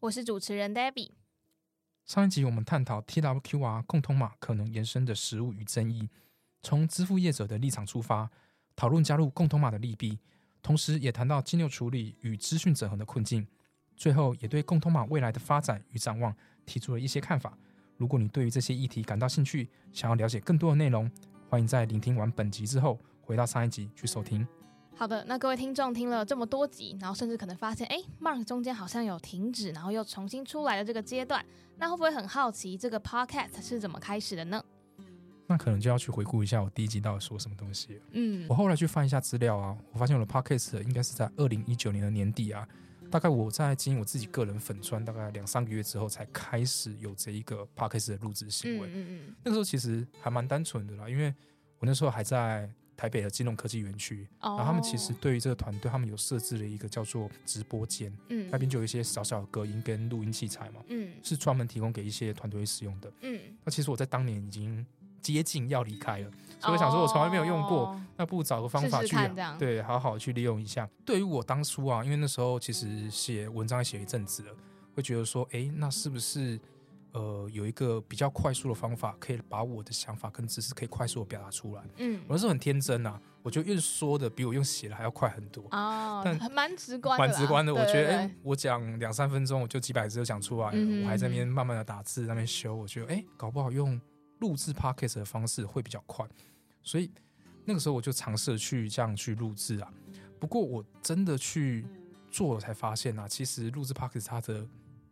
我是主持人 Debbie。上一集我们探讨 TWQR 共通码可能延伸的实物与争议，从支付业者的立场出发，讨论加入共通码的利弊，同时也谈到金流处理与资讯整合的困境，最后也对共通码未来的发展与展望提出了一些看法。如果你对于这些议题感到兴趣，想要了解更多的内容，欢迎在聆听完本集之后，回到上一集去收听。好的，那各位听众听了这么多集，然后甚至可能发现，哎，Mark 中间好像有停止，然后又重新出来的这个阶段，那会不会很好奇这个 Podcast 是怎么开始的呢？那可能就要去回顾一下我第一集到底说什么东西。嗯我，后来去翻一下资料啊，我发现我的 Podcast 应该是在二零一九年的年底啊，大概我在经营我自己个人粉砖大概两三个月之后，才开始有这一个 Podcast 的录制行为。嗯嗯那个时候其实还蛮单纯的啦，因为我那时候还在台北的金融科技园区，哦然后他们其实对于这个团队，他们有设置了一个叫做直播间，嗯那边就有一些小小的隔音跟录音器材嘛，嗯是专门提供给一些团队使用的。嗯，那其实我在当年已经接近要离开了，所以我想说我从来没有用过，哦那不如找个方法去对好好去利用一下。对于我当初啊，因为那时候其实写文章也写一阵子了，会觉得说，哎，那是不是呃有一个比较快速的方法，可以把我的想法跟知识可以快速的表达出来？嗯我那时候很天真啊，我觉得用说的比我用写的还要快很多。哦，但还蛮直观蛮直观的，我觉得，哎、我讲两三分钟，我就几百字就讲出来了，嗯我还在那边慢慢的打字，那边修，我觉得，哎、搞不好用录制 podcast 的方式会比较快，所以那个时候我就尝试去这样去录制啊。不过我真的去做了才发现啊，其实录制 podcast 它的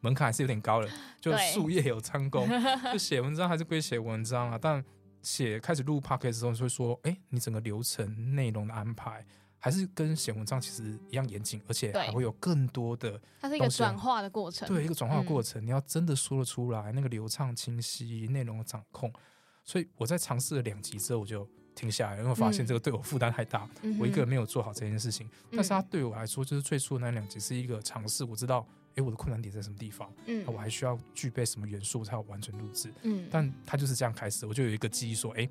门槛还是有点高了，就术业有专攻，就写文章还是归写文章啊，但写开始录 podcast 的时候，就会说，哎、你整个流程内容的安排。还是跟写文章其实一样严谨，而且还会有更多的它是一个转化的过程，对一个转化的过嗯程，你要真的说得出来，那个流畅清晰，内容的掌控。所以我在尝试了两集之后，我就停下来，因为我发现嗯这个对我负担太大，嗯我一个人没有做好这件事情。但是它嗯对我来说，就是最初的那两集是一个尝试，我知道，诶，我的困难点在什么地方，嗯。那我还需要具备什么元素才有完成录制。嗯。但他就是这样开始，我就有一个记忆说，诶，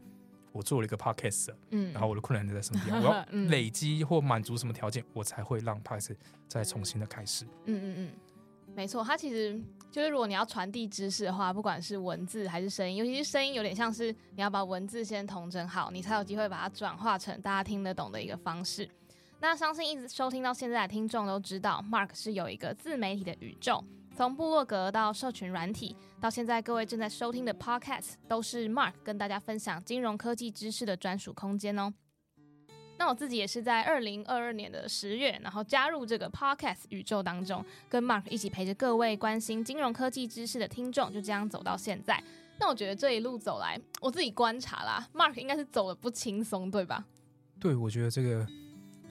我做了一个 podcast，嗯。然后我的困难点在什么地方，我 要嗯。累积或满足什么条件，我才会让 podcast 再重新的开始。嗯嗯嗯，没错，它其实就是如果你要传递知识的话，不管是文字还是声音，尤其是声音，有点像是你要把文字先统整好，你才有机会把它转化成大家听得懂的一个方式。那相信一直收听到现在的听众都知道，Mark 是有一个自媒体的宇宙，从部落格到社群软体，到现在各位正在收听的 Podcast，都是 Mark 跟大家分享金融科技知识的专属空间哦。那我自己也是在二零二二年的十月，然后加入这个 podcast 宇宙当中，跟 Mark 一起陪着各位关心金融科技知识的听众，就这样走到现在。那我觉得这一路走来，我自己观察啦，Mark 应该是走的不轻松，对吧？对，我觉得这个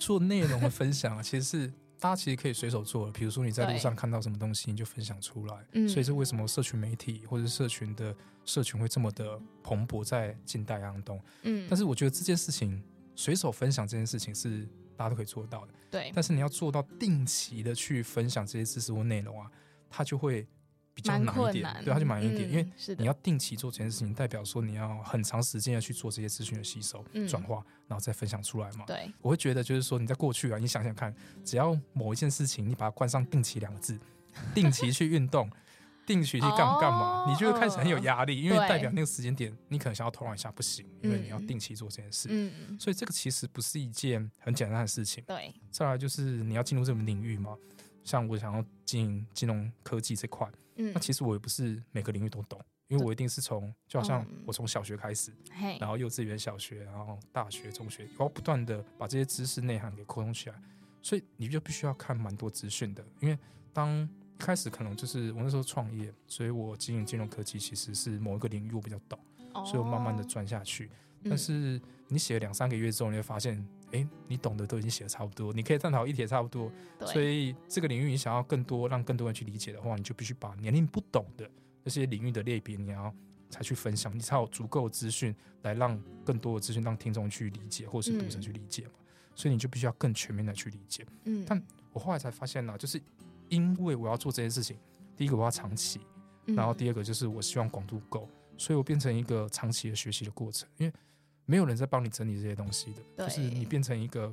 做内容的分享啊，其实是大家其实可以随手做的。比如说你在路上看到什么东西，你就分享出来。嗯所以是为什么社群媒体或者是社群的社群会这么的蓬勃在近代当中？嗯，但是我觉得这件事情随手分享这件事情是大家都可以做到的，对，但是你要做到定期的去分享这些知识或内容啊，它就会比较难一点。对，它就难一点，嗯因为，你要定期做这件事情，代表说你要很长时间要去做这些资讯的吸收、嗯转化，然后再分享出来嘛。对，我会觉得就是说你在过去啊，你想想看，只要某一件事情你把它冠上“定期”两个字，定期去运动，定期去干干嘛，哦你就会开始很有压力，因为代表那个时间点你可能想要偷懒一下不行，因为你要定期做这件事。嗯，所以这个其实不是一件很简单的事情。对，再来就是你要进入这种领域嘛，像我想要进金融科技这块，嗯那，其实我也不是每个领域都懂，因为我一定是从就好像嗯我从小学开始，嘿，然后幼稚园、小学，然后大学、中学，我要不断的把这些知识内涵给扩充起来，所以你就必须要看蛮多资讯的。因为当开始可能就是我那时候创业，所以我经营金融科技其实是某一个领域我比较懂，所以我慢慢的哦，钻下去。嗯但是你写了两三个月之后，你会发现，哎，你懂的都已经写的差不多，你可以探讨议题也差不多。对，所以这个领域你想要更多让更多人去理解的话，你就必须把年龄不懂的那些领域的类别，你要才去分享，你才有足够的资讯来让更多的资讯让听众去理解，或是读者去理解嘛。所以你就必须要更全面的去理解。嗯，但我后来才发现呢，就是因为我要做这件事情，第一个我要长期，嗯然后第二个就是我希望广度够，所以我变成一个长期的学习的过程，因为没有人在帮你整理这些东西的，就是你变成一个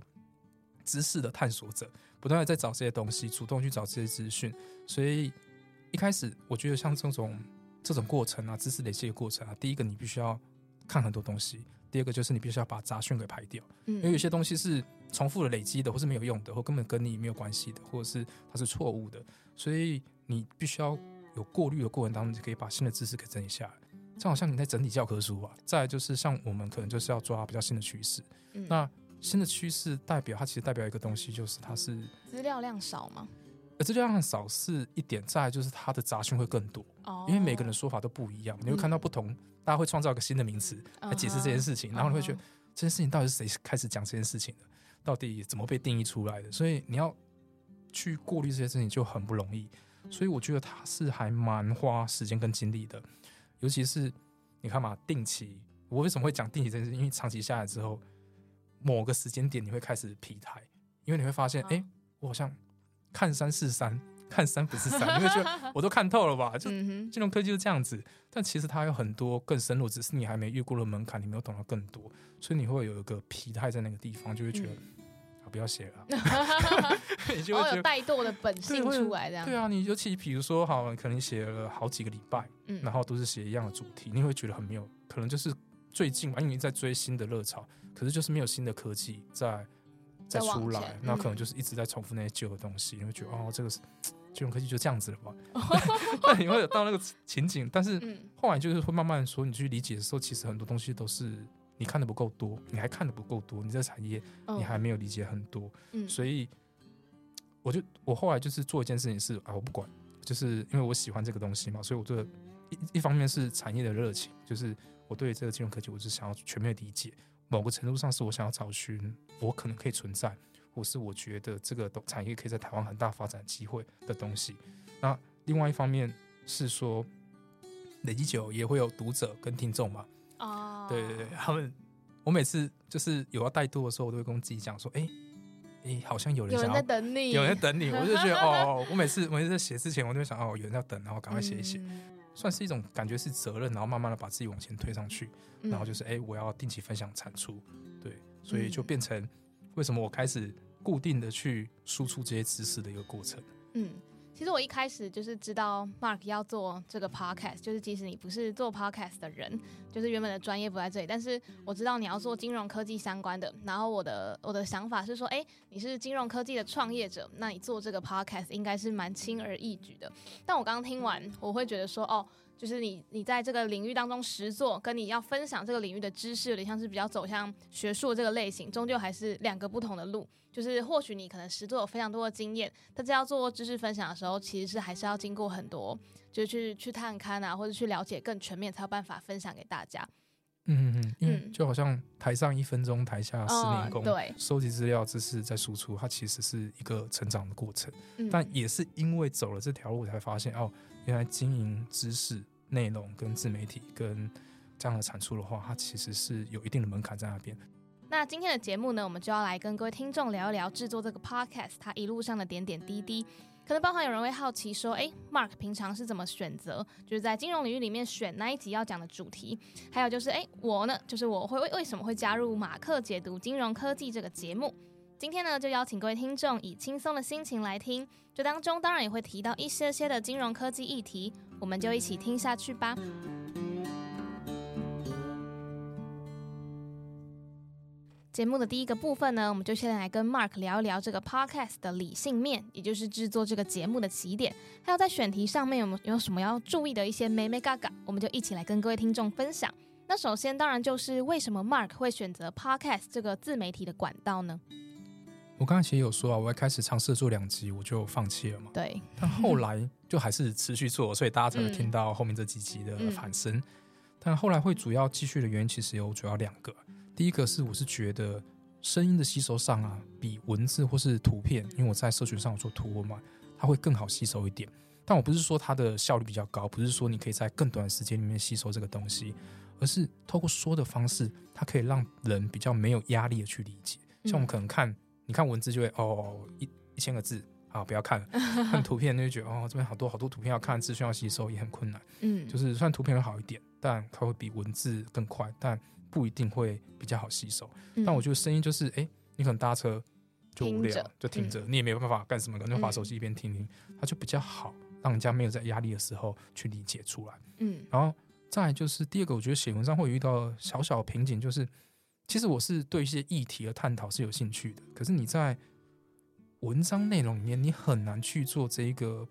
知识的探索者，不断的在找这些东西，主动去找这些资讯，所以一开始我觉得像这种这种过程啊，知识累积的过程啊，第一个你必须要看很多东西，第二个就是你必须要把杂讯给排掉。嗯因为有些东西是重复的累积的，或是没有用的，或根本跟你没有关系的，或者是它是错误的，所以你必须要有过滤的过程当中，你可以把新的知识给整理下来。这好像你在整理教科书吧。再来就是像我们可能就是要抓比较新的趋势，嗯那新的趋势代表它其实代表一个东西，就是它是资料量少吗？呃资料量少是一点，再来就是它的杂讯会更多，哦，因为每个人的说法都不一样，你会看到不同，大家会创造一个新的名词来解释这件事情，然后你会觉得。这件事情到底是谁开始讲这件事情的？到底怎么被定义出来的？所以你要去过滤这些事情就很不容易。所以我觉得它是还蛮花时间跟精力的，尤其是你看嘛，定期。我为什么会讲定期这件事？因为长期下来之后，某个时间点你会开始疲态，因为你会发现，哦哎、我好像看山是山，看山不是山，你会觉得我都看透了吧？就金融科技就是这样子，但其实它有很多更深入，只是你还没越过了门槛，你没有懂得更多，所以你会有一个疲态在那个地方，就会觉得、啊不要写了，你就会哦，有。怠惰的本性出来，这样对啊，你尤其比如说，好，可能写了好几个礼拜，嗯然后都是写一样的主题，你会觉得很没有，可能就是最近吧，因为你在追新的热潮，可是就是没有新的科技在在出来，那可能嗯就是一直在重复那些旧的东西，你会觉得哦，这个是金融科技就这样子了吧？那你会有到那个情景，但是嗯后来就是会慢慢说，你去理解的时候，其实很多东西都是你看的不够多，你还看的不够多，你这产业嗯你还没有理解很多，嗯。所以我就我后来就是做一件事情是啊，我不管，就是因为我喜欢这个东西嘛，所以我对一一方面是产业的热情，就是我对这个金融科技，我是想要全面理解，某个程度上是我想要找寻我可能可以存在，或是我觉得这个东产业可以在台湾很大发展机会的东西。那另外一方面是说，累积久也会有读者跟听众嘛，哦，对对对，他们，我每次就是有要带多的时候，我都会跟自己讲说，哎、哎、好像有人有人，在等你，有人在等你，我就觉得哦，我每次每次在写之前，我就会想哦，有人要等，然后赶快写一写，嗯。算是一种感觉是责任，然后慢慢的把自己往前推上去，嗯。然后就是哎、我要定期分享产出，对，所以就嗯变成为什么我开始固定的去输出这些知识的一个过程。嗯，其实我一开始就是知道 Mark 要做这个 podcast，就是即使你不是做 podcast 的人，就是原本的专业不在这里，但是我知道你要做金融科技相关的。然后我的我的想法是说，哎，你是金融科技的创业者，那你做这个 podcast 应该是蛮轻而易举的。但我刚刚听完，我会觉得说，哦。就是你，你在这个领域当中实做，跟你要分享这个领域的知识，有点像是比较走向学术这个类型，终究还是两个不同的路。就是或许你可能实作有非常多的经验，但是要做知识分享的时候，其实是还是要经过很多，就是去去探勘啊，或者去了解更全面，才有办法分享给大家。嗯嗯嗯，因为嗯就好像台上一分钟，台下十年功，嗯对收集资料、知识再输出，它其实是一个成长的过程。嗯，但也是因为走了这条路，才发现哦，原来经营知识、内容跟自媒体跟这样的产出的话，它其实是有一定的门槛在那边。那今天的节目呢，我们就要来跟各位听众聊一聊制作这个 podcast 它一路上的点点滴滴。可能包含有人会好奇说，诶 m a r k 平常是怎么选择，就是在金融领域里面选那一集要讲的主题？还有就是，诶，我呢，就是我会为为什么会加入马克解读金融科技这个节目？今天呢，就邀请各位听众以轻松的心情来听，这当中当然也会提到一些些的金融科技议题，我们就一起听下去吧。节目的第一个部分呢，我们就先来跟 Mark 聊一聊这个 podcast 的理性面，也就是制作这个节目的起点，还有在选题上面有没有什么要注意的一些美美嘎嘎，我们就一起来跟各位听众分享。那首先当然就是为什么 Mark 会选择 podcast 这个自媒体的管道呢？我刚才其实有说啊，我一开始尝试做两集，我就放弃了嘛。对，但后来就还是持续做，所以大家才会嗯听到后面这几集的嗯反声。但后来会主要继续的原因，其实有主要两个。第一个是我是觉得声音的吸收上啊，比文字或是图片，因为我在社群上有做图文嘛，它会更好吸收一点。但我不是说它的效率比较高，不是说你可以在更短的时间里面吸收这个东西，而是透过说的方式，它可以让人比较没有压力的去理解。像我们可能看，你看文字就会哦一一千个字啊，不要看了；看图片就觉得哦这边好多好多图片要看，资讯要吸收也很困难。嗯，就是虽然图片会好一点，但它会比文字更快，但不一定会比较好吸收。嗯但我觉得声音就是，哎、你可能搭车就无聊听，就听着，你也没有办法干什么，可能就划手机一边听听，它就比较好，让人家没有在压力的时候去理解出来。嗯然后再就是第二个，我觉得写文章会遇到小小的瓶颈，就是其实我是对一些议题的探讨是有兴趣的，可是你在文章内容里面，你很难去做这一个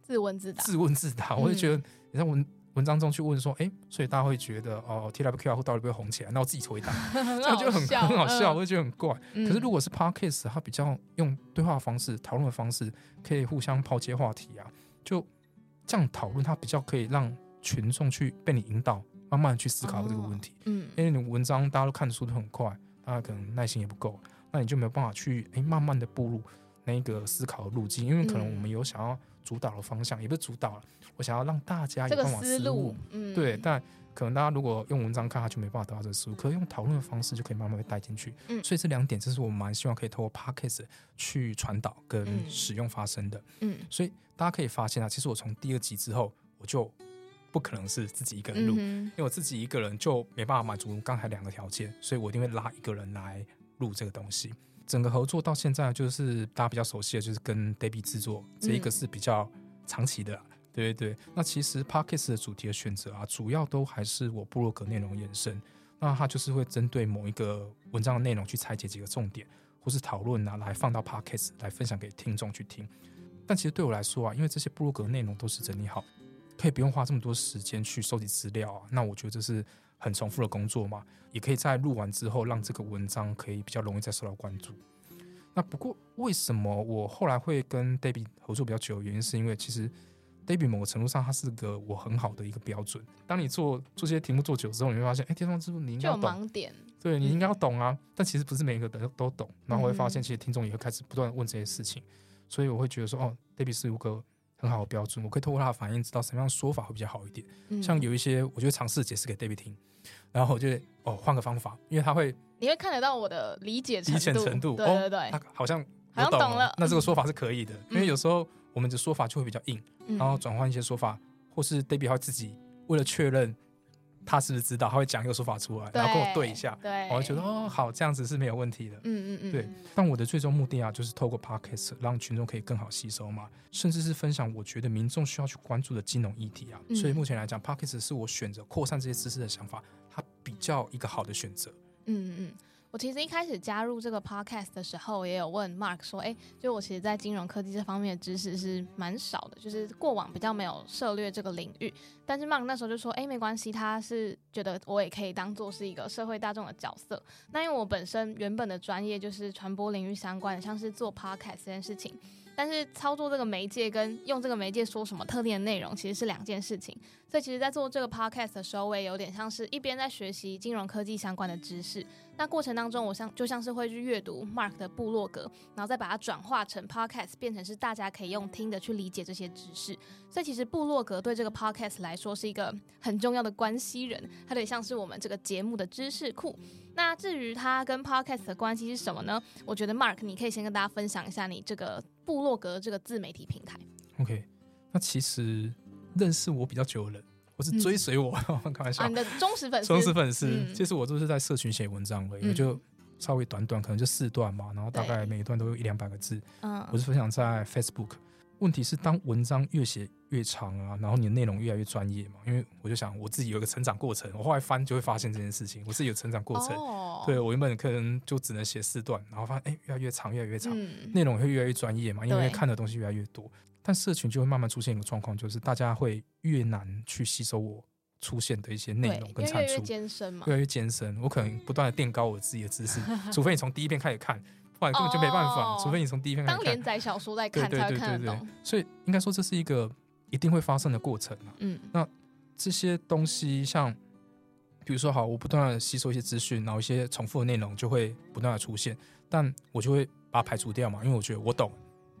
自问自答，自问自答。我会觉得你在文文章中去问说，哎、所以大家会觉得哦，T W Q R 到底会不会红起来？那我自己回答，很这样就很，很好笑，我嗯会觉得很怪。可是如果是 podcast，它比较用对话的方式、讨论的方式，可以互相抛接话题啊，就这样讨论，它比较可以让群众去被你引导，慢慢地去思考这个问题。嗯因为你文章大家都看的速度很快，大家可能耐心也不够，那你就没有办法去哎、慢慢的步入那个思考的路径，因为可能嗯我们有想要主导的方向，也不是主导了，我想要让大家有办法思思路路。，嗯，对，但可能大家如果用文章看，他就没办法得到这个思路。可是用讨论的方式就可以慢慢被带进去。嗯所以这两点，这是我蛮希望可以透过 podcast 去传导跟嗯使用发生的。嗯所以大家可以发现啊，其实我从第二集之后，我就不可能是自己一个人录，嗯因为我自己一个人就没办法满足刚才两个条件，所以我一定会拉一个人来录这个东西。整个合作到现在，就是大家比较熟悉的，就是跟 Debbie 制作，这一个嗯是比较长期的啦。对对对，那其实 Podcast 的主题的选择啊，主要都还是我部落格内容延伸。那它就是会针对某一个文章的内容去拆解几个重点，或是讨论啊，来放到 Podcast 来分享给听众去听。但其实对我来说啊，因为这些部落格内容都是整理好，可以不用花这么多时间去收集资料啊。那我觉得这是很重复的工作嘛，也可以在录完之后让这个文章可以比较容易再受到关注。那不过为什么我后来会跟 Debbie 合作比较久？原因是因为其实 Debbie 某个程度上，它是个我很好的一个标准。当你做做这些题目做久之后，你会发现，哎，电商支付你应该就有要懂，盲点，对你应该要懂啊。但其实不是每一个人都懂。然后我会发现，嗯其实听众也会开始不断问这些事情，所以我会觉得说，哦，Debbie 是有个很好的标准，我可以透过他的反应知道什么样的说法会比较好一点。嗯。像有一些，我就尝试解释给 David 听，然后我就哦换个方法，因为他会你会看得到我的理解理解，程度，哦对对对他，好像好像我懂了那这个说法是可以的，因为嗯有时候我们的说法就会比较硬，嗯。然后转换一些说法，或是 David 他自己为了确认他是不是知道，他会讲一个说法出来，然后跟我对一下，对，我会觉得哦好，这样子是没有问题的。嗯嗯嗯，对但我的最终目的啊，就是透过 podcast 让群众可以更好吸收嘛，甚至是分享我觉得民众需要去关注的金融议题啊。嗯所以目前来讲，podcast 是我选择扩散这些知识的想法，它比较一个好的选择。嗯嗯，我其实一开始加入这个 podcast 的时候，也有问 Mark 说，哎，就我其实，在金融科技这方面的知识是蛮少的，就是过往比较没有涉猎这个领域。但是 Mark 那时候就说，哎，没关系，他是觉得我也可以当做是一个社会大众的角色。那因为我本身原本的专业就是传播领域相关的，像是做 podcast 这件事情。但是操作这个媒介跟用这个媒介说什么特定的内容，其实是两件事情。所以其实，在做这个 podcast 的时候，我也有点像是一边在学习金融科技相关的知识，那过程当中，我像就像是会去阅读 Mark 的部落格，然后再把它转化成 podcast，变成是大家可以用听的去理解这些知识。所以其实部落格对这个 podcast 来说是一个很重要的关系人，它有点像是我们这个节目的知识库。那至于它跟 podcast 的关系是什么呢？我觉得 Mark 你可以先跟大家分享一下你这个部落格这个自媒体平台。OK，那其实认识我比较久的人，或是追随我，开玩笑。啊，，你的忠实粉丝，忠实粉丝，嗯。其实我都是在社群写文章而已，嗯。我就稍微短短，可能就四段嘛，然后大概每一段都有一两百个字，嗯。我是分享在 Facebook。问题是，当文章越写越长啊，然后你的内容越来越专业嘛，因为我就想我自己有一个成长过程，我后来翻就会发现这件事情，我自己有成长过程。哦，对我原本可能就只能写四段，然后发现哎越来越长，越来越长，嗯，内容会越来越专业嘛，因为看的东西越来越多。但社群就会慢慢出现一个状况，就是大家会越难去吸收我出现的一些内，容跟产出为越来越，艰深嘛越。来越艰深。我可能不断的垫高我自己的知识，除非你从第一篇开始看，不然根本就没办法。哦除非你从第一篇开始看当连，载小说在对看对对对对看得懂。，所以应该说这是一个一定会发生的过程啊。嗯这些东西像比如说好，我不断的吸收一些资讯，然后一些重复的内容就会不断的出现，但我就会把它排除掉嘛，因为我觉得我懂。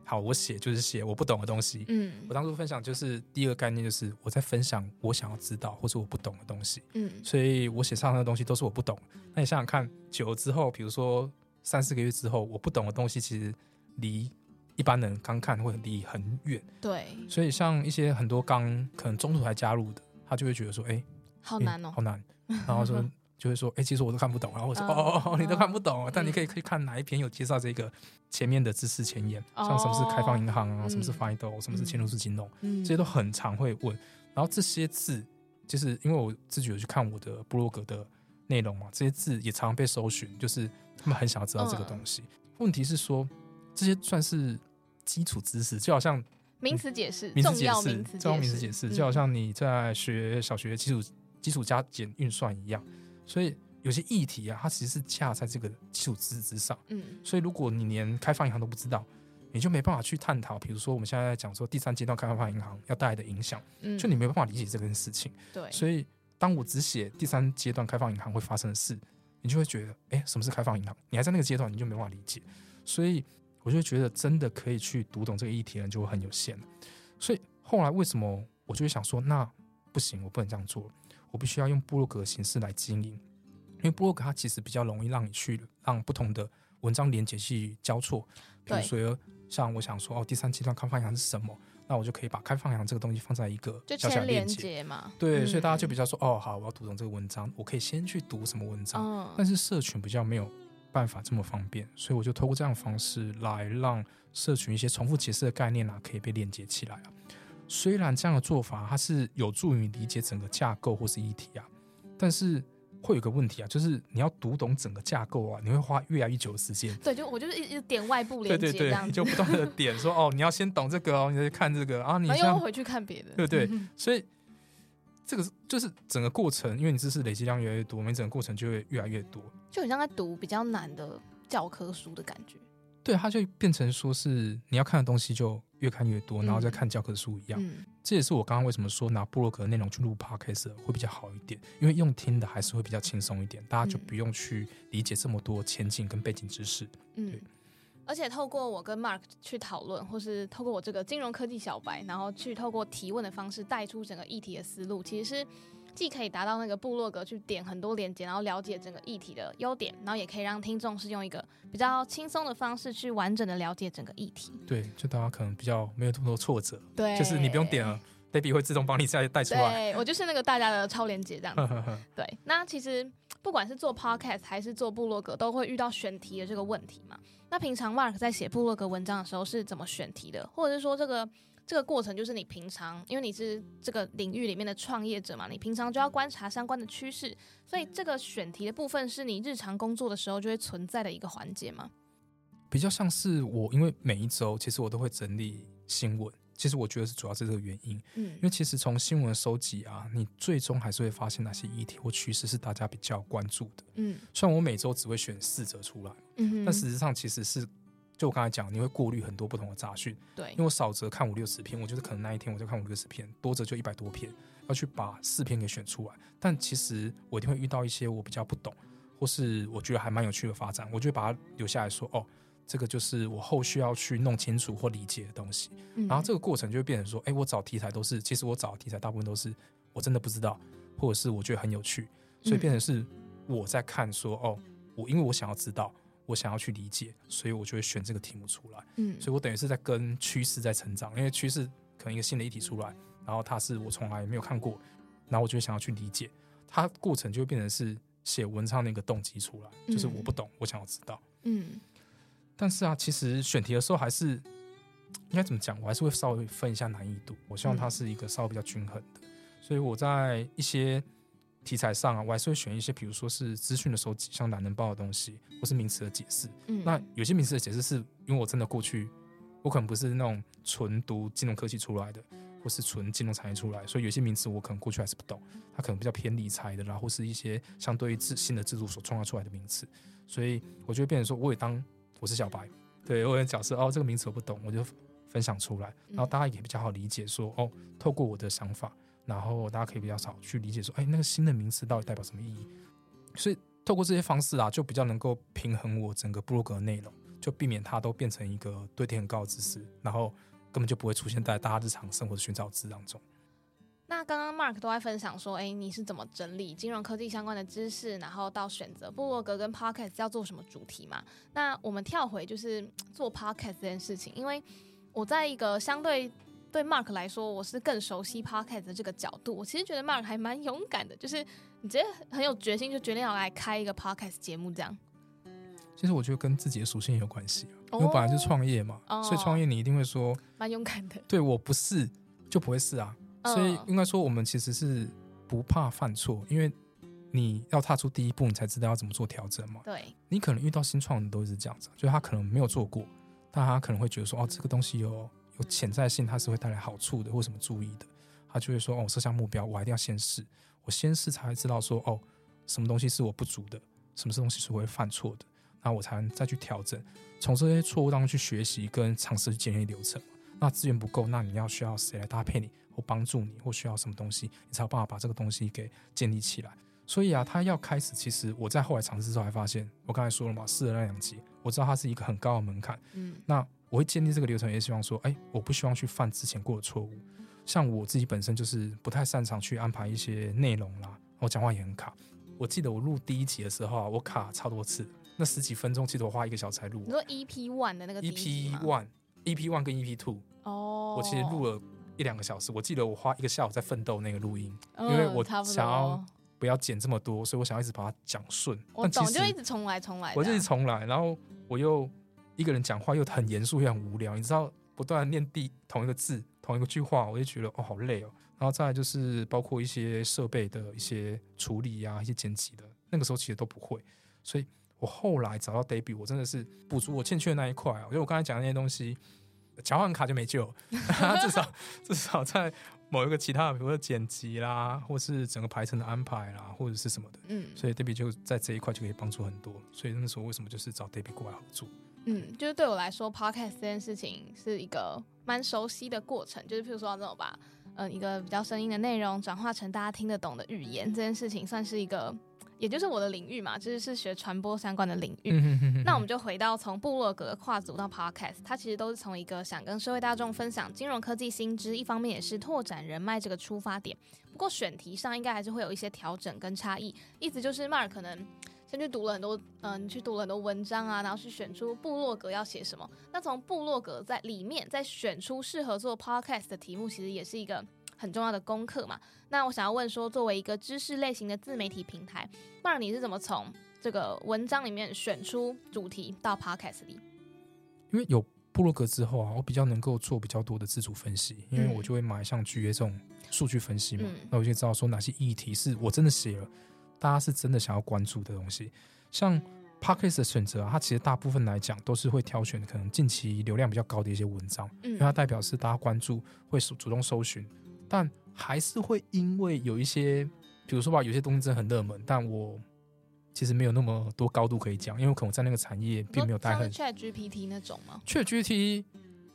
好，我写就是写我不懂的东西。嗯我当初分享就是第二个概念，就是我在分享我想要知道或者我不懂的东西，嗯所以我写上的东西都是我不懂。那你想想看，久了之后，比如说三四个月之后，我不懂的东西其实离一般人刚看会离很远。对，所以像一些很多刚可能中途才加入的，他就会觉得说，哎、诶好难哦好。难，然后说 就会说，哎、其实我都看不懂，然后我说，嗯哦哦哦，你都看不懂哦，但你嗯可以可以看哪一篇有介绍这个前面的知识前言，像什么是开放银行啊，哦什么是嗯 FIDO，什么是嵌入式金融，嗯这些都很常会问。然后这些字，就是因为我自己有去看我的部落格的内容嘛，这些字也常常被搜寻，就是他们很想要知道这个嗯东西。问题是说，这些算是基础知识，就好像名词解释，名词解释重要名，词解释，就好嗯像你在学小学基础基础加减运算一样。所以有些议题啊，它其实是架在这个基础知识之上。嗯所以如果你连开放银行都不知道，你就没办法去探讨，比如说我们现在在讲说第三阶段开放银行要带来的影响，嗯，就你没办法理解这件事情。对，所以当我只写第三阶段开放银行会发生的事，你就会觉得，哎，什么是开放银行？你还在那个阶段，你就没办法理解。所以我就觉得，真的可以去读懂这个议题的人就会很有限了。所以后来为什么我就会想说，那不行，我不能这样做，我必须要用部落格的形式来经营，因为部落格它其实比较容易让你去让不同的文章连接去交错。比如说，像我想说，哦，第三阶段开放羊是什么？那我就可以把开放银行这个东西放在一个就小小链接。嘛。对，所以大家就嗯比较说，哦，好，我要读懂这个文章，我可以先去读什么文章。嗯，但是社群比较没有办法这么方便，所以我就透过这样的方式来让社群一些重复解释的概念啊，可以被连接起来啊。虽然这样的做法它是有助于理解整个架构或是议题啊，但是会有个问题啊，就是你要读懂整个架构啊，你会花越来越久的时间。对，就我就是一直点外部对对对，连接这样子，你就不断的点说哦，你要先懂这个哦，你再去看这个啊，你现在然后又回去看别的，对对嗯 所以这个是就是整个过程，因为你知识累积量越来越多，每整个过程就会越来越多。就很像在读比较难的教科书的感觉。对，它就变成说是你要看的东西就越看越多，然后再嗯看教科书一样。嗯，这也是我刚刚为什么说拿布洛格的内容去录 podcast 会比较好一点，因为用听的还是会比较轻松一点，大家就嗯不用去理解这么多前景跟背景知识。嗯对，而且透过我跟 Mark 去讨论，或是透过我这个金融科技小白，然后去透过提问的方式带出整个议题的思路，其实是既可以达到那个部落格去点很多连接，然后了解整个议题的优点，然后也可以让听众是用一个比较轻松的方式去完整的了解整个议题。对，就大家可能比较没有这么多挫折，对就是你不用点了，Baby 会自动帮你再带出来。对我就是那个大家的超连接这样子。对，那其实不管是做 podcast 还是做部落格，都会遇到选题的这个问题嘛。那平常 Mark 在写部落格文章的时候是怎么选题的，或者是说这个这个过程就是你平常，因为你是这个领域里面的创业者嘛，你平常就要观察相关的趋势，所以这个选题的部分是你日常工作的时候就会存在的一个环节吗？比较像是我，因为每一周其实我都会整理新闻，其实我觉得是主要是这个原因。嗯因为其实从新闻收集啊，你最终还是会发现哪些议题或趋势是大家比较关注的。嗯虽然我每周只会选四则出来，嗯，但事实上其实是，就我刚才讲，你会过滤很多不同的杂讯。对因为我少则看五六十篇，我觉得可能那一天我就看五六十篇，多则就一百多篇，要去把四篇给选出来。但其实我一定会遇到一些我比较不懂，或是我觉得还蛮有趣的发展，我就会把它留下来说，哦，这个就是我后续要去弄清楚或理解的东西。嗯然后这个过程就会变成说，哎，我找题材都是，其实我找的题材大部分都是我真的不知道，或者是我觉得很有趣，所以嗯变成是我在看说，哦，我因为我想要知道，我想要去理解，所以我就会选这个题目出来。嗯。所以我等于是在跟趋势在成长，因为趋势可能一个新的议题出来，然后它是我从来没有看过，然后我就会想要去理解，它过程就会变成是写文章的一个动机出来，就是我不懂，我想要知道。嗯。但是啊，其实选题的时候还是应该怎么讲，我还是会稍微分一下难易度，我希望它是一个稍微比较均衡的，所以我在一些题材上啊，我还是会选一些，比如说是资讯的收集，像懒人包的东西，或是名词的解释。嗯。那有些名词的解释是因为我真的过去，我可能不是那种纯读金融科技出来的，或是纯金融产业出来，所以有些名词我可能过去还是不懂，它可能比较偏理财的啦，或是一些相对于制新的制度所创造出来的名词，所以我就会变成说，我也当我是小白，对我也假设哦，这个名词我不懂，我就分享出来，然后大家也比较好理解说，哦，透过我的想法，然后大家可以比较少去理解说，哎，那个新的名词到底代表什么意义？所以透过这些方式啊，就比较能够平衡我整个部落格的内容，就避免它都变成一个对天很高的知识，然后根本就不会出现在大家日常生活的寻找字当中。那刚刚 Mark 都在分享说，哎，你是怎么整理金融科技相关的知识，然后到选择部落格跟 Podcast 要做什么主题嘛？那我们跳回就是做 Podcast 这件事情，因为我在一个相对。对 Mark 来说，我是更熟悉 Podcast 的这个角度。我其实觉得 Mark 还蛮勇敢的，就是你直接很有决心，就决定要来开一个 Podcast 节目这样。其实我觉得跟自己的属性有关系啊，因为本来就创业嘛，所以创业你一定会说蛮勇敢的。对我不是就不会是啊，所以应该说我们其实是不怕犯错，因为你要踏出第一步，你才知道要怎么做调整嘛。对，你可能遇到新创的都是这样子，就他可能没有做过，但他可能会觉得说，哦，这个东西有。有潜在性，它是会带来好处的，或什么注意的，他就会说：“哦，设下目标，我一定要先试，我先试才会知道说，哦，什么东西是我不足的，什么东西是我会犯错的，那我才能再去调整，从这些错误当中去学习跟尝试建立流程。那资源不够，那你要需要谁来搭配你，或帮助你，或需要什么东西，你才有办法把这个东西给建立起来。所以啊，他要开始，其实我在后来尝试之后，还发现，我刚才说了嘛，试了那两集，我知道它是一个很高的门槛。嗯，那。我会建立这个流程，也希望说，哎，我不希望去犯之前过的错误。像我自己本身就是不太擅长去安排一些内容啦，我讲话也很卡。我记得我录第一集的时候啊，我卡超多次，那十几分钟，其实我花一个小时才录。你说 EP one 的那个 EP one，EP one 跟 EP two，哦，我其实录了一两个小时。我记得我花一个下午在奋斗那个录音，因为我想要不要剪这么多，所以我想要一直把它讲顺。我懂，就一直重来重来。我就一直重来，然后我又。一个人讲话又很严肃又很无聊，你知道，不断念第同一个字、同一个句话，我就觉得哦好累哦。然后再来就是包括一些设备的一些处理呀、一些剪辑的，那个时候其实都不会。所以我后来找到 Debbie，我真的是补足我欠缺的那一块。我觉得我刚才讲的那些东西，交换卡就没救，至少至少在某一个其他的，比如说剪辑啦，或是整个排程的安排啦，或者是什么的。嗯，所以 Debbie 就在这一块就可以帮助很多。所以那时候为什么就是找 Debbie 过来合作？嗯，就是对我来说，podcast 这件事情是一个蛮熟悉的过程。就是譬如说，这种把嗯一个比较声音的内容转化成大家听得懂的语言，这件事情算是一个，也就是我的领域嘛，就是是学传播相关的领域。那我们就回到从部落格跨组到 podcast，它其实都是从一个想跟社会大众分享金融科技新知，一方面也是拓展人脉这个出发点。不过选题上应该还是会有一些调整跟差异。意思就是 Mark 可能。先去读了很多，嗯，去读了很多文章啊，然后去选出部落格要写什么。那从部落格在里面再选出适合做 podcast 的题目，其实也是一个很重要的功课嘛。那我想要问说，作为一个知识类型的自媒体平台，不然你是怎么从这个文章里面选出主题到 podcast 里？因为有部落格之后啊，我比较能够做比较多的自主分析，因为我就会买像 GA 这种数据分析嘛，那我就知道说哪些议题是我真的写了。大家是真的想要关注的东西，像 Podcast 的选择啊，它其实大部分来讲都是会挑选可能近期流量比较高的一些文章，因为它代表是大家关注会主动搜寻，但还是会因为有一些，比如说吧，有些东西真的很热门，但我其实没有那么多高度可以讲，因为可能在那个产业并没有待很。Chat GPT 那种吗？Chat GPT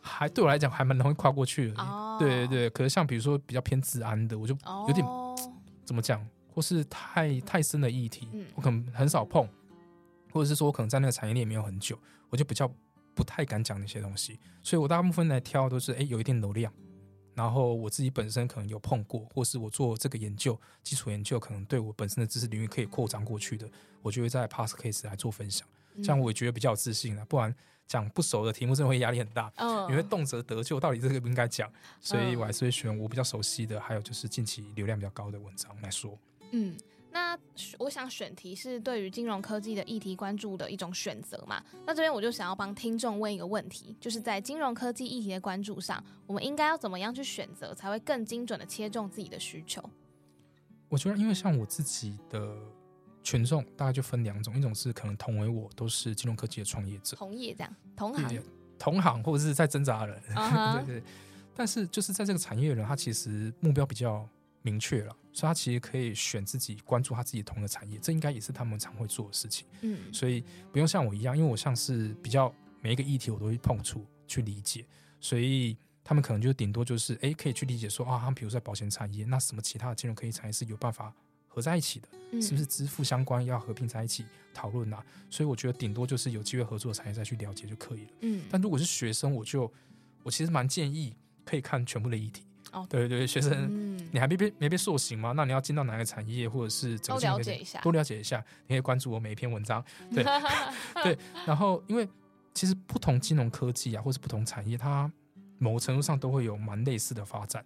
还对我来讲还蛮容易跨过去的，对对对。可是像比如说比较偏治安的，我就有点怎么讲？或是太太深的议题，我可能很少碰，或者是说我可能在那个产业链没有很久，我就比较不太敢讲那些东西。所以我大部分来挑都是哎有一定流量，然后我自己本身可能有碰过，或是我做这个研究基础研究，可能对我本身的知识领域可以扩张过去的，我就会在 Pass Case 来做分享，这样我也觉得比较有自信了。不然讲不熟的题目，真的会压力很大，因为动辄得救，到底这个不应该讲，所以我还是会选我比较熟悉的，还有就是近期流量比较高的文章来说。嗯，那我想选题是对于金融科技的议题关注的一种选择嘛？那这边我就想要帮听众问一个问题，就是在金融科技议题的关注上，我们应该要怎么样去选择，才会更精准的切中自己的需求？我觉得，因为像我自己的群众大概就分两种，一种是可能同为我都是金融科技的创业者，同业这样，同行，同行或者是在挣扎的人，对对。但是就是在这个产业的人，他其实目标比较。明确了，所以他其实可以选自己关注他自己同的产业，这应该也是他们常会做的事情。嗯，所以不用像我一样，因为我像是比较每一个议题我都会碰触去理解，所以他们可能就顶多就是哎，可以去理解说啊，他们比如在保险产业，那什么其他的金融科技产业是有办法合在一起的，是不是支付相关要合并在一起讨论呐？所以我觉得顶多就是有机会合作的产业再去了解就可以了。嗯，但如果是学生，我就我其实蛮建议可以看全部的议题。哦，对对，学生，嗯，你还没被没被塑形吗？那你要进到哪个产业，或者是都了解一下，多了解一下。你可以关注我每一篇文章，对 对。然后，因为其实不同金融科技啊，或是不同产业，它某个程度上都会有蛮类似的发展。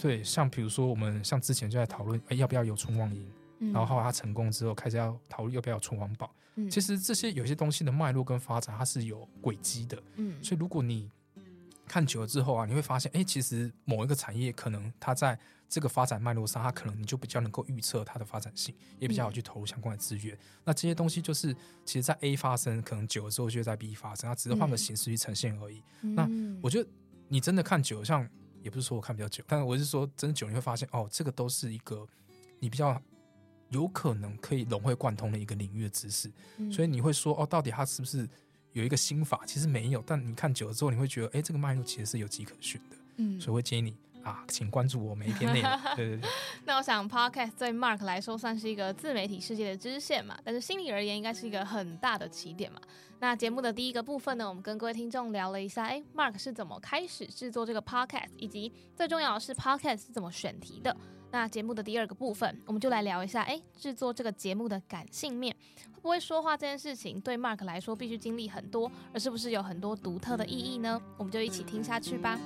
对，像比如说我们像之前就在讨论，哎，要不要有存网银？然后后来它成功之后，开始要讨论要不要存网保。其实这些有些东西的脉络跟发展，它是有轨迹的。嗯，所以如果你看久了之后啊，你会发现，哎，其实某一个产业可能它在这个发展脉络上，它可能你就比较能够预测它的发展性，也比较好去投入相关的资源。那这些东西就是，其实，在 A 发生，可能久了之后就会在 B 发生，它只是换个形式去呈现而已。那我觉得你真的看久，像也不是说我看比较久，但是我是说真的久，你会发现，哦，这个都是一个你比较有可能可以融会贯通的一个领域的知识。所以你会说，哦，到底它是不是？有一个心法，其实没有，但你看久了之后，你会觉得，哎，这个脉络其实是有迹可循的。嗯，所以会建议你啊，请关注我每一篇内容。对对对。那我想，Podcast 对 Mark 来说算是一个自媒体世界的支线嘛，但是心理而言，应该是一个很大的起点嘛。那节目的第一个部分呢，我们跟各位听众聊了一下，哎，Mark 是怎么开始制作这个 Podcast，以及最重要的是 Podcast 是怎么选题的。那节目的第二个部分，我们就来聊一下，哎，制作这个节目的感性面，会不会说话这件事情对 Mark 来说必须经历很多，而是不是有很多独特的意义呢？我们就一起听下去吧。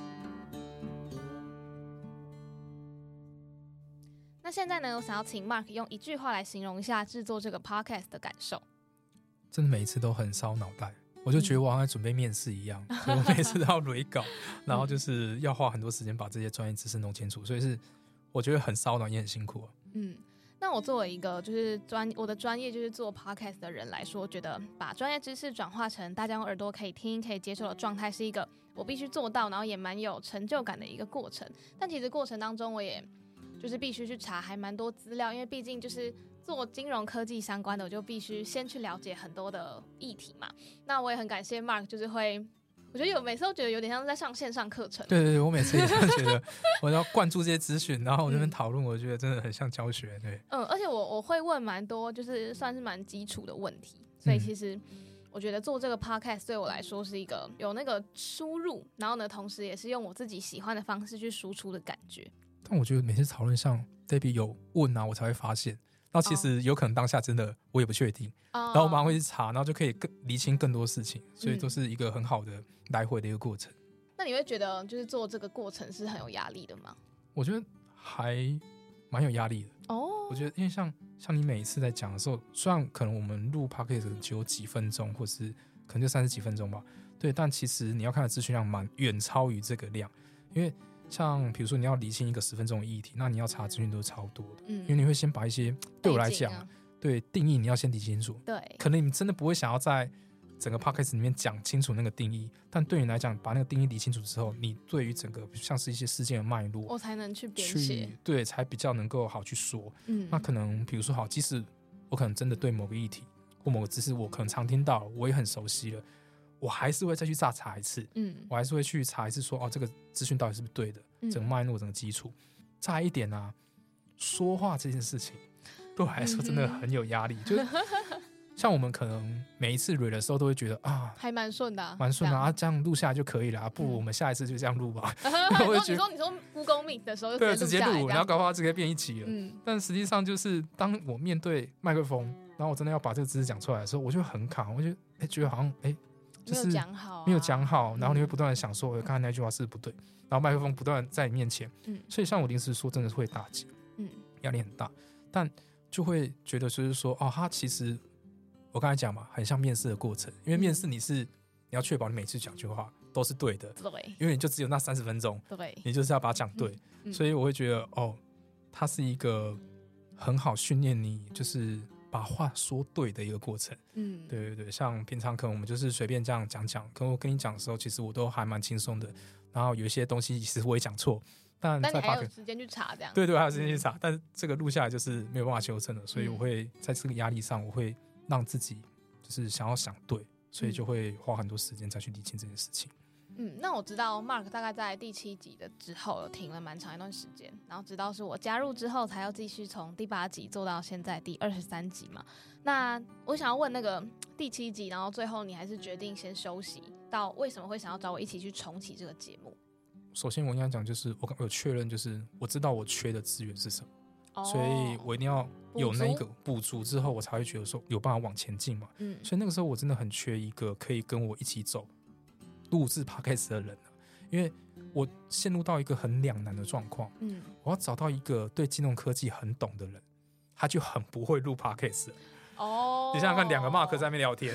那现在呢，我想要请 Mark 用一句话来形容一下制作这个 Podcast 的感受。真的每一次都很烧脑袋，我就觉得我好像准备面试一样，我每次都要捋稿，然后就是要花很多时间把这些专业知识弄清楚，所以是。我觉得很烧脑，也很辛苦。嗯，那我作为一个就是专我的专业就是做 podcast 的人来说，觉得把专业知识转化成大家用耳朵可以听、可以接受的状态，是一个我必须做到，然后也蛮有成就感的一个过程。但其实过程当中，我也就是必须去查还蛮多资料，因为毕竟就是做金融科技相关的，我就必须先去了解很多的议题嘛。那我也很感谢 Mark，就是会。我觉得有每次都觉得有点像是在上线上课程。对对对，我每次也这样觉得，我要灌注这些资讯，然后我这边讨论，我觉得真的很像教学。对，嗯，而且我我会问蛮多，就是算是蛮基础的问题，所以其实我觉得做这个 podcast 对我来说是一个有那个输入，然后呢，同时也是用我自己喜欢的方式去输出的感觉。但我觉得每次讨论上 Debbie 有问啊，我才会发现。那其实有可能当下真的我也不确定，然后我马上会去查，然后就可以更厘清更多事情，所以都是一个很好的来回的一个过程。那你会觉得就是做这个过程是很有压力的吗？我觉得还蛮有压力的哦。我觉得因为像像你每一次在讲的时候，虽然可能我们录 podcast 只有几分钟，或是可能就三十几分钟吧，对，但其实你要看的资讯量蛮远超于这个量，因为。像比如说你要理清一个十分钟的议题，那你要查资讯都是超多的，嗯，因为你会先把一些对我来讲，对定义你要先理清楚，对，可能你真的不会想要在整个 podcast 里面讲清楚那个定义，但对你来讲，把那个定义理清楚之后，你对于整个像是一些事件的脉络，我才能去编写，对，才比较能够好去说，嗯，那可能比如说好，即使我可能真的对某个议题或某个知识我可能常听到，我也很熟悉了。我还是会再去再查一次，嗯，我还是会去查一次，说哦，这个资讯到底是不是对的，整个脉络、整个基础。再一点呢，说话这件事情对我来说真的很有压力，就是像我们可能每一次 re 的时候都会觉得啊，还蛮顺的，蛮顺的啊，这样录下来就可以了。不如我们下一次就这样录吧。我你说你说故宫命的时候，对，直接录，然后搞不好直接变一集了。嗯，但实际上就是当我面对麦克风，然后我真的要把这个知识讲出来的时候，我就很卡，我就哎觉得好像哎。没有讲好，没有讲好，然后你会不断的想说，我刚才那句话是不对，然后麦克风不断在你面前，嗯，所以像我临时说，真的是会打击，嗯，压力很大，但就会觉得就是说，哦，他其实我刚才讲嘛，很像面试的过程，因为面试你是你要确保你每次讲句话都是对的，对，因为你就只有那三十分钟，对，你就是要把它讲对，所以我会觉得，哦，它是一个很好训练你，就是。把话说对的一个过程，嗯，对对对，像平常可能我们就是随便这样讲讲，可能我跟你讲的时候，其实我都还蛮轻松的。然后有一些东西其实我也讲错，但但还有时间去查这样，对对，还有时间去查。但是这个录下来就是没有办法修正的，所以我会在这个压力上，我会让自己就是想要想对，所以就会花很多时间再去理清这件事情。嗯，那我知道 Mark 大概在第七集的之后有停了蛮长一段时间，然后直到是我加入之后，才要继续从第八集做到现在第二十三集嘛。那我想要问那个第七集，然后最后你还是决定先休息，到为什么会想要找我一起去重启这个节目？首先我应该讲就是我刚有确认，就是我知道我缺的资源是什么，哦所以我一定要有那个补足之后，我才会觉得说有办法往前进嘛。嗯所以那个时候我真的很缺一个可以跟我一起走录制 podcast 的人啊因为我陷入到一个很两难的状况，嗯，我要找到一个对金融科技很懂的人，他就很不会录 podcast。哦，你想想看，两个 Mark 在那边聊天，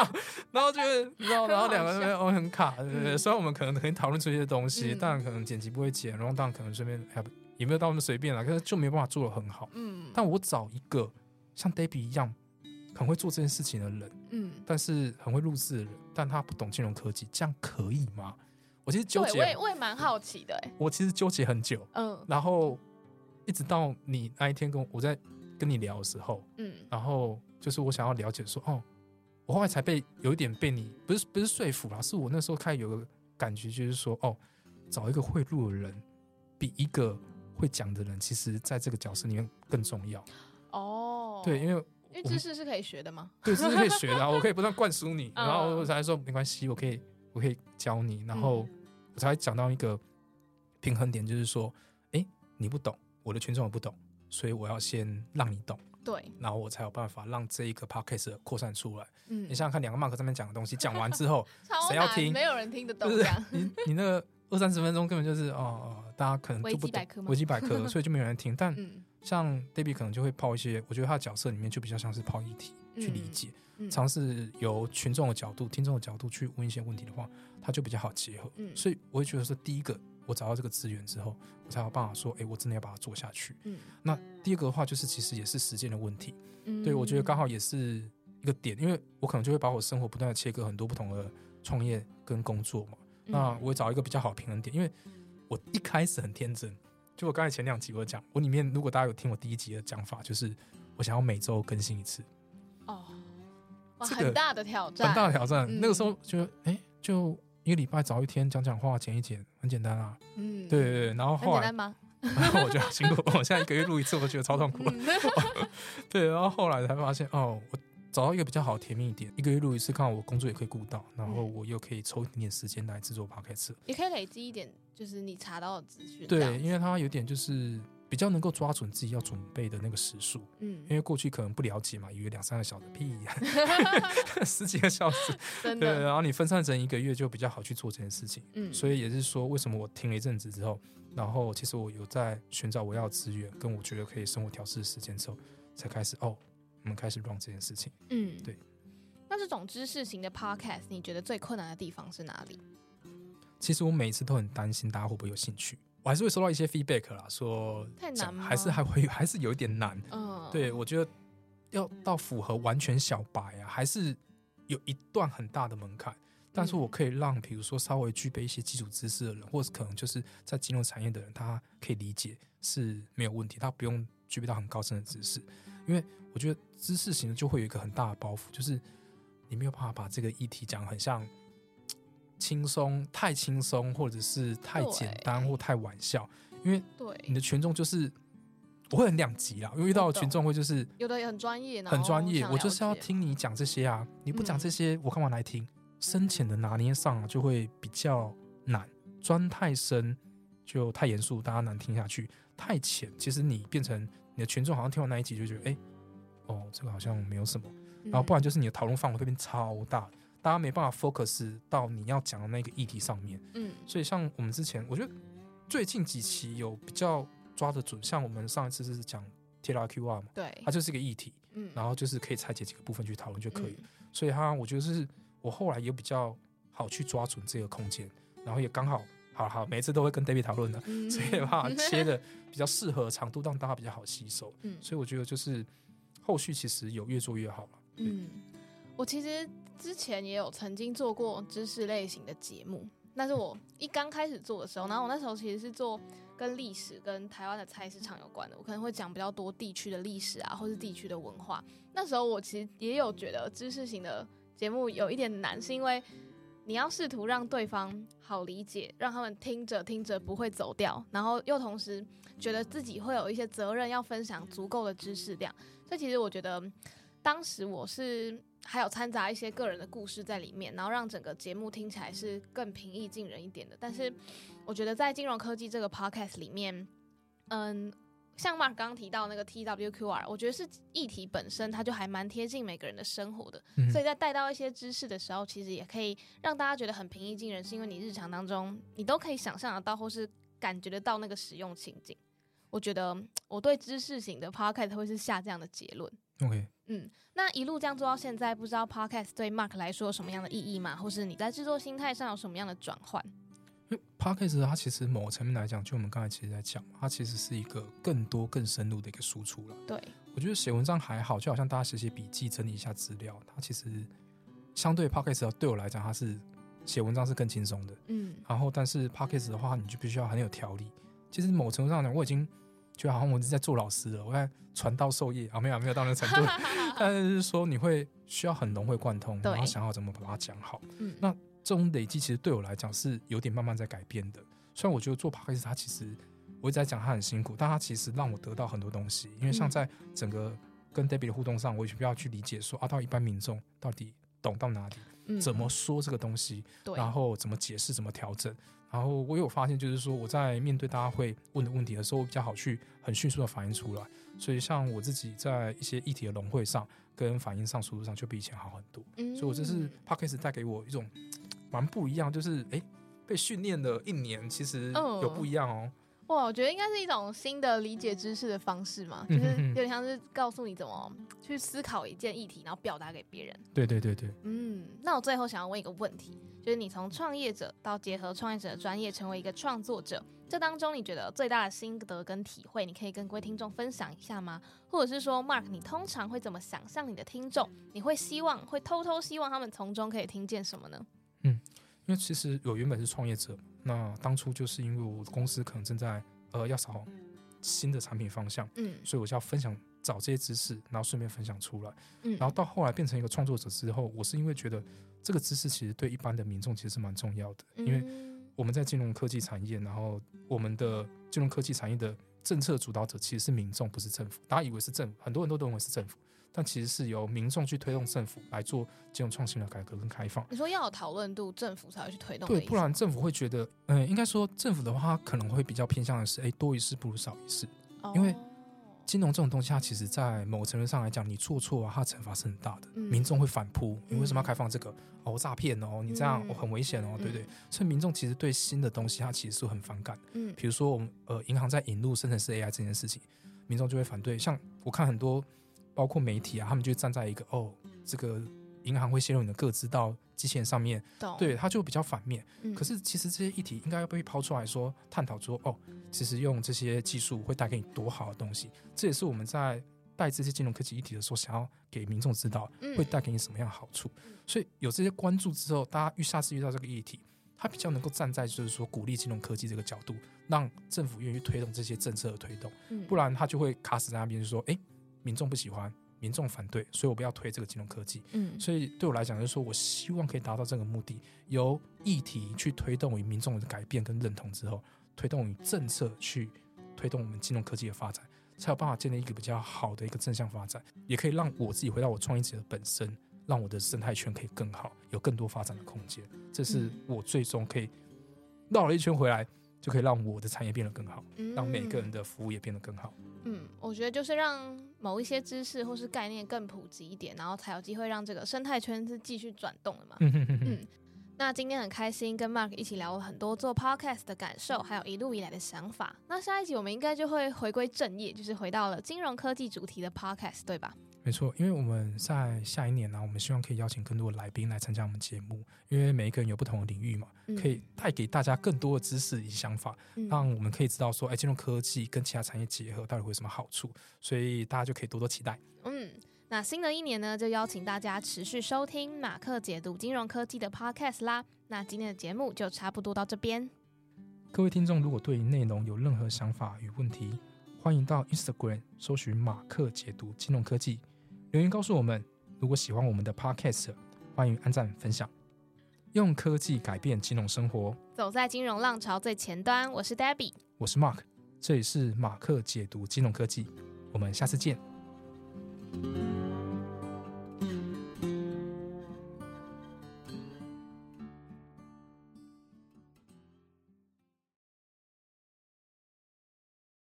然后就是 你知道，然后两个在那边哦很卡，对对对。虽然我们可能可以讨论出一些东西，嗯当然可能剪辑不会剪，然后当然可能顺便哎也没有到那么随便啦，可是就没办法做的很好。嗯，但我找一个像 Debbie 一样很会做这件事情的人，嗯，但是很会录制的人，但他不懂金融科技，这样可以吗？我其实纠结，我也结，我也蛮好奇的，哎，我其实纠结很久，嗯。然后一直到你那一天跟我我在跟你聊的时候，嗯。然后就是我想要了解说，哦，我后来才被有一点被你不是不是说服啦，是我那时候开始有个感觉，就是说，哦，找一个会录的人，比一个会讲的人，其实在这个角色里面更重要。哦，对，因为因为知识是可以学的吗？对，知识可以学的啊、我可以不断灌输你，嗯然后我才说没关系，我可以我可以教你，然后我才讲到一个平衡点，就是说，哎，你不懂，我的群众也不懂，所以我要先让你懂，对，然后我才有办法让这一个 podcast 扩散出来。嗯你想想看，两个 Mark 上面讲的东西讲完之后，谁要听没有人听得懂。你你那个二三十分钟根本就是哦哦，大家可能维就不懂基百科吗维基百科，所以就没有人听。但嗯，像 Debbie 可能就会抛一些，我觉得他的角色里面就比较像是抛议题去理解，嗯尝试由群众的角度、听众的角度去问一些问题的话，他就比较好结合。嗯所以我会觉得说，第一个我找到这个资源之后，我才有办法说，哎，我真的要把它做下去。嗯那第二个的话，就是其实也是时间的问题。嗯对我觉得刚好也是一个点，因为我可能就会把我生活不断的切割很多不同的创业跟工作嘛。嗯那我会找一个比较好的平衡点，因为我一开始很天真，就我刚才前两集我讲，我里面如果大家有听我第一集的讲法，就是我想要每周更新一次，哦，哇，这个很大的挑战，很大的挑战。嗯那个时候就哎、就一个礼拜找一天讲讲话，剪一剪，很简单啊。嗯，对，对对，然后后来很简单吗？然后我就辛苦，我现在一个月录一次，我觉得超痛苦。嗯 对，然后后来才发现，哦，我找到一个比较好的甜蜜一点，一个月录一次，刚好我工作也可以顾到，然后嗯我又可以抽一点点时间来制作 podcast。也可以累积一点，就是你查到的资讯。对，因为它有点就是比较能够抓准自己要准备的那个时数，嗯因，为过去可能不了解嘛，以为两三个小时，屁呀、十几个小时，对，真的，然后你分散成一个月就比较好去做这件事情。嗯，所以也是说，为什么我停了一阵子之后，然后其实我有在寻找我要的资源，跟我觉得可以生活调试的时间之后，才开始哦，我们开始 run 这件事情。嗯，对。那这种知识型的 podcast，你觉得最困难的地方是哪里？其实我每次都很担心大家会不会有兴趣，我还是会收到一些 feedback 啦，说太难吗还是还会 还是有一点难。嗯，对，我觉得要到符合完全小白啊，还是有一段很大的门槛。但是我可以让，比如说稍微具备一些基础知识的人，或者可能就是在金融产业的人，他可以理解是没有问题，他不用具备到很高深的知识。因为我觉得知识型的就会有一个很大的包袱，就是你没有办法把这个议题讲得很像轻松、太轻松，或者是太简单或太玩笑，因为你，的群众就是我会很两极啦，因为遇到的群众会就是有的也很专业，很专业，我就是要听你讲这些啊，你不讲嗯这些，我干嘛来听？深浅的拿捏上啊就会比较难，钻太深就太严肃，大家难听下去；太浅，其实你变成你的群众好像听完那一集就觉得，哎、哦，这个好像没有什么，然后不然就是你的讨论范围会变超大，大家没办法 focus 到你要讲的那个议题上面。嗯所以像我们之前，我觉得最近几期有比较抓得准，像我们上一次是讲 T R Q R 嘛，对，它就是一个议题，嗯，然后就是可以拆解几个部分去讨论就可以。嗯所以它我觉得是我后来也比较好去抓准这个空间，然后也刚好好好每一次都会跟 David 讨论的，嗯所以把它 切的比较适合长度，让大家比较好吸收。嗯所以我觉得就是后续其实有越做越好了。嗯，我其实之前也有曾经做过知识类型的节目，那是我一刚开始做的时候，然后我那时候其实是做跟历史跟台湾的菜市场有关的，我可能会讲比较多地区的历史啊，或是地区的文化。那时候我其实也有觉得知识型的节目有一点难，是因为你要试图让对方好理解，让他们听着听着不会走掉，然后又同时觉得自己会有一些责任要分享足够的知识量。所以其实我觉得，当时我是还有掺杂一些个人的故事在里面，然后让整个节目听起来是更平易近人一点的。但是我觉得在金融科技这个 podcast 里面，嗯。像 Mark 刚刚提到那个 TWQR，我觉得是议题本身，它就还蛮贴近每个人的生活的，所以在带到一些知识的时候，其实也可以让大家觉得很平易近人，是因为你日常当中你都可以想象得到，或是感觉得到那个使用情景。我觉得我对知识型的 Podcast 会是下这样的结论。OK，嗯，那一路这样做到现在，不知道 Podcast 对 Mark 来说有什么样的意义吗？或是你在制作心态上有什么样的转换？Podcast 它其实某层面来讲，就我们刚才其实在讲，它其实是一个更多更深入的一个输出了。对，我觉得写文章还好，就好像大家写写笔记、整理一下资料，它其实相对 Podcast 对我来讲，它是写文章是更轻松的。嗯，然后但是 Podcast 的话，你就必须要很有条理。其实某程度上讲，我已经就好像我是在做老师了，我在传道授业啊，没有没有到那个程度，但是说你会需要很融会贯通，然后想好怎么把它讲好。嗯，那。这种累积其实对我来讲是有点慢慢在改变的。虽然我觉得做 p 克斯，它其实我一直在讲它很辛苦，但它其实让我得到很多东西。因为像在整个跟 Debbie 的互动上，我也需要去理解说啊，到一般民众到底懂到哪里，怎么说这个东西，然后怎么解释，怎么调整。然后我有发现，就是说我在面对大家会问的问题的时候，我比较好去很迅速的反应出来。所以像我自己在一些议题的融会上跟反应上速度上，就比以前好很多。所以我这是 p 克斯带给我一种。蛮不一样，就是哎，被训练了一年，其实有不一样哦。哇，我觉得应该是一种新的理解知识的方式嘛，就是有点像是告诉你怎么去思考一件议题，然后表达给别人。对对对对。嗯，那我最后想要问一个问题，就是你从创业者到结合创业者的专业，成为一个创作者，这当中你觉得最大的心得跟体会，你可以跟各位听众分享一下吗？或者是说，Mark，你通常会怎么想象你的听众？你会希望会偷偷希望他们从中可以听见什么呢？嗯，因为其实我原本是创业者，那当初就是因为我公司可能正在呃要找新的产品方向，嗯，所以我就要分享找这些知识，然后顺便分享出来，嗯，然后到后来变成一个创作者之后，我是因为觉得这个知识其实对一般的民众其实是蛮重要的，因为我们在金融科技产业，然后我们的金融科技产业的政策主导者其实是民众，不是政府，大家以为是政府，很多人都认为是政府。但其实是由民众去推动政府来做金融创新的改革跟开放。你说要有讨论度，政府才会去推动。对，不然政府会觉得，嗯，应该说政府的话可能会比较偏向的是，哎，多一事不如少一事。因为金融这种东西，它其实在某个层面上来讲，你做错啊，它惩罚是很大的，民众会反扑。你为什么要开放这个？哦，诈骗哦，你这样很危险哦，对不对？所以民众其实对新的东西，它其实是很反感。嗯，比如说我们呃，银行在引入生成式 AI 这件事情，民众就会反对。像我看很多。包括媒体啊，他们就站在一个哦，这个银行会泄露你的个资到机器人上面，对，他就比较反面。可是其实这些议题应该要被抛出来说，探讨说哦，其实用这些技术会带给你多好的东西。这也是我们在带这些金融科技议题的时候，想要给民众知道会带给你什么样的好处。所以有这些关注之后，大家遇下次遇到这个议题，他比较能够站在就是说鼓励金融科技这个角度，让政府愿意推动这些政策的推动。不然他就会卡死在那边，就说哎。民众不喜欢，民众反对，所以我不要推这个金融科技。嗯，所以对我来讲，就是说我希望可以达到这个目的，由议题去推动于民众的改变跟认同之后，推动于政策去推动我们金融科技的发展，才有办法建立一个比较好的一个正向发展，也可以让我自己回到我创业者的本身，让我的生态圈可以更好，有更多发展的空间。这是我最终可以绕了一圈回来。就可以让我的产业变得更好，让每个人的服务也变得更好。嗯，我觉得就是让某一些知识或是概念更普及一点，然后才有机会让这个生态圈是继续转动的嘛。嗯，那今天很开心跟 Mark 一起聊了很多做 Podcast 的感受，还有一路以来的想法。那下一集我们应该就会回归正业，就是回到了金融科技主题的 Podcast，对吧？没错，因为我们在下一年呢，我们希望可以邀请更多的来宾来参加我们节目，因为每一个人有不同的领域嘛，可以带给大家更多的知识与想法，让我们可以知道说，哎，金融科技跟其他产业结合到底会有什么好处，所以大家就可以多多期待。嗯，那新的一年呢，就邀请大家持续收听马克解读金融科技的 Podcast 啦。那今天的节目就差不多到这边。各位听众，如果对内容有任何想法与问题，欢迎到 Instagram 搜寻马克解读金融科技。留言告诉我们，如果喜欢我们的 Podcast，欢迎按赞分享。用科技改变金融生活。走在金融浪潮最前端，我是 Debbie，我是 Mark，这里是马克解读金融科技，我们下次见。